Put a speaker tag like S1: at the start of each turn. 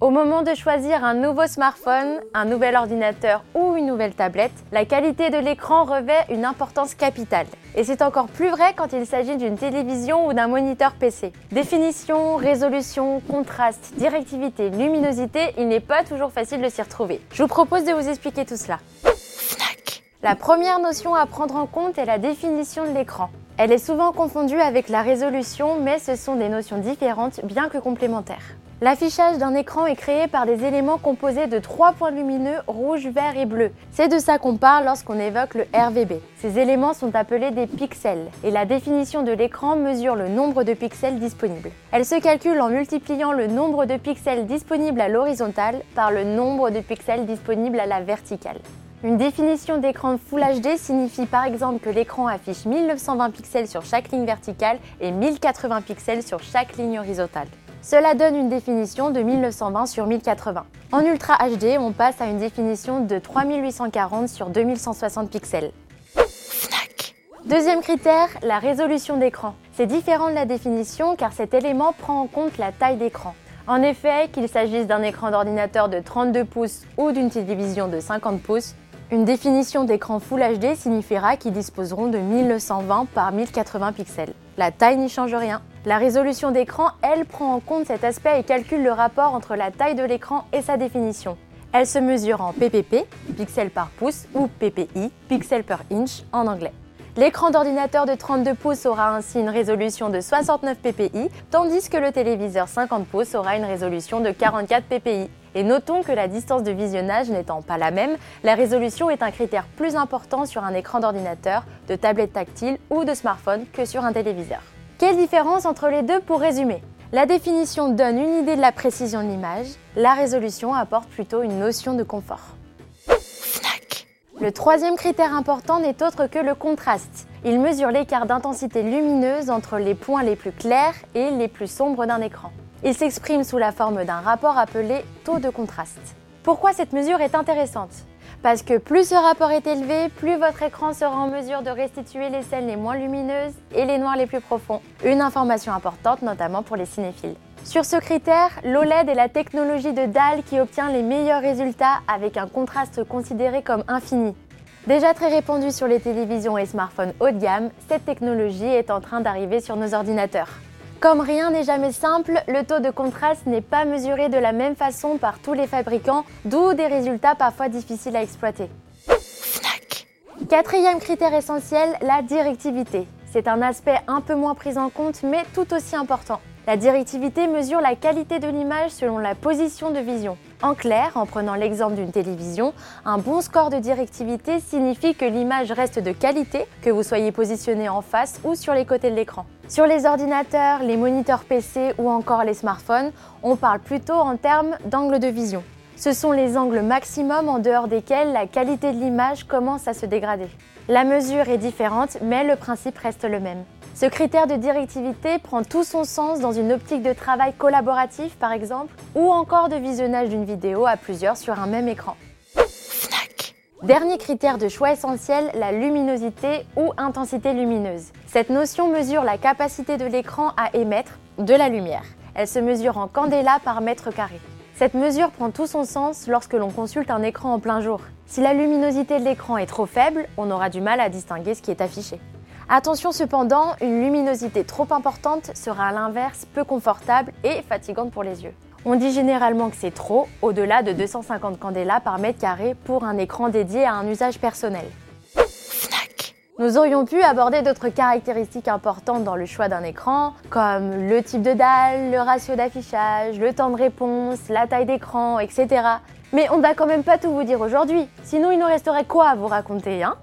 S1: Au moment de choisir un nouveau smartphone, un nouvel ordinateur ou une nouvelle tablette, la qualité de l'écran revêt une importance capitale. Et c'est encore plus vrai quand il s'agit d'une télévision ou d'un moniteur PC. Définition, résolution, contraste, directivité, luminosité, il n'est pas toujours facile de s'y retrouver. Je vous propose de vous expliquer tout cela. La première notion à prendre en compte est la définition de l'écran. Elle est souvent confondue avec la résolution, mais ce sont des notions différentes bien que complémentaires. L'affichage d'un écran est créé par des éléments composés de trois points lumineux rouge, vert et bleu. C'est de ça qu'on parle lorsqu'on évoque le RVB. Ces éléments sont appelés des pixels et la définition de l'écran mesure le nombre de pixels disponibles. Elle se calcule en multipliant le nombre de pixels disponibles à l'horizontale par le nombre de pixels disponibles à la verticale. Une définition d'écran Full HD signifie par exemple que l'écran affiche 1920 pixels sur chaque ligne verticale et 1080 pixels sur chaque ligne horizontale. Cela donne une définition de 1920 sur 1080. En Ultra HD, on passe à une définition de 3840 sur 2160 pixels. Deuxième critère, la résolution d'écran. C'est différent de la définition car cet élément prend en compte la taille d'écran. En effet, qu'il s'agisse d'un écran d'ordinateur de 32 pouces ou d'une télévision de 50 pouces, une définition d'écran Full HD signifiera qu'ils disposeront de 1920 par 1080 pixels. La taille n'y change rien. La résolution d'écran, elle, prend en compte cet aspect et calcule le rapport entre la taille de l'écran et sa définition. Elle se mesure en PPP, pixels par pouce, ou PPI, pixels per inch en anglais. L'écran d'ordinateur de 32 pouces aura ainsi une résolution de 69 ppi, tandis que le téléviseur 50 pouces aura une résolution de 44 ppi. Et notons que la distance de visionnage n'étant pas la même, la résolution est un critère plus important sur un écran d'ordinateur, de tablette tactile ou de smartphone que sur un téléviseur. Quelle différence entre les deux pour résumer? La définition donne une idée de la précision de l'image, la résolution apporte plutôt une notion de confort. Le troisième critère important n'est autre que le contraste. Il mesure l'écart d'intensité lumineuse entre les points les plus clairs et les plus sombres d'un écran. Il s'exprime sous la forme d'un rapport appelé taux de contraste. Pourquoi cette mesure est intéressante? Parce que plus ce rapport est élevé, plus votre écran sera en mesure de restituer les scènes les moins lumineuses et les noirs les plus profonds. Une information importante notamment pour les cinéphiles. Sur ce critère, l'OLED est la technologie de dalle qui obtient les meilleurs résultats avec un contraste considéré comme infini. Déjà très répandue sur les télévisions et smartphones haut de gamme, cette technologie est en train d'arriver sur nos ordinateurs. Comme rien n'est jamais simple, le taux de contraste n'est pas mesuré de la même façon par tous les fabricants, d'où des résultats parfois difficiles à exploiter. Quatrième critère essentiel, la directivité. C'est un aspect un peu moins pris en compte mais tout aussi important. La directivité mesure la qualité de l'image selon la position de vision. En clair, en prenant l'exemple d'une télévision, un bon score de directivité signifie que l'image reste de qualité, que vous soyez positionné en face ou sur les côtés de l'écran. Sur les ordinateurs, les moniteurs PC ou encore les smartphones, on parle plutôt en termes d'angle de vision. Ce sont les angles maximum en dehors desquels la qualité de l'image commence à se dégrader. La mesure est différente, mais le principe reste le même. Ce critère de directivité prend tout son sens dans une optique de travail collaboratif par exemple, ou encore de visionnage d'une vidéo à plusieurs sur un même écran. Dernier critère de choix essentiel, la luminosité ou intensité lumineuse. Cette notion mesure la capacité de l'écran à émettre de la lumière. Elle se mesure en candela par mètre carré. Cette mesure prend tout son sens lorsque l'on consulte un écran en plein jour. Si la luminosité de l'écran est trop faible, on aura du mal à distinguer ce qui est affiché. Attention cependant, une luminosité trop importante sera à l'inverse peu confortable et fatigante pour les yeux. On dit généralement que c'est trop, au-delà de 250 candela par mètre carré pour un écran dédié à un usage personnel. Nous aurions pu aborder d'autres caractéristiques importantes dans le choix d'un écran, comme le type de dalle, le ratio d'affichage, le temps de réponse, la taille d'écran, etc. Mais on ne va quand même pas tout vous dire aujourd'hui, sinon il nous resterait quoi à vous raconter, hein?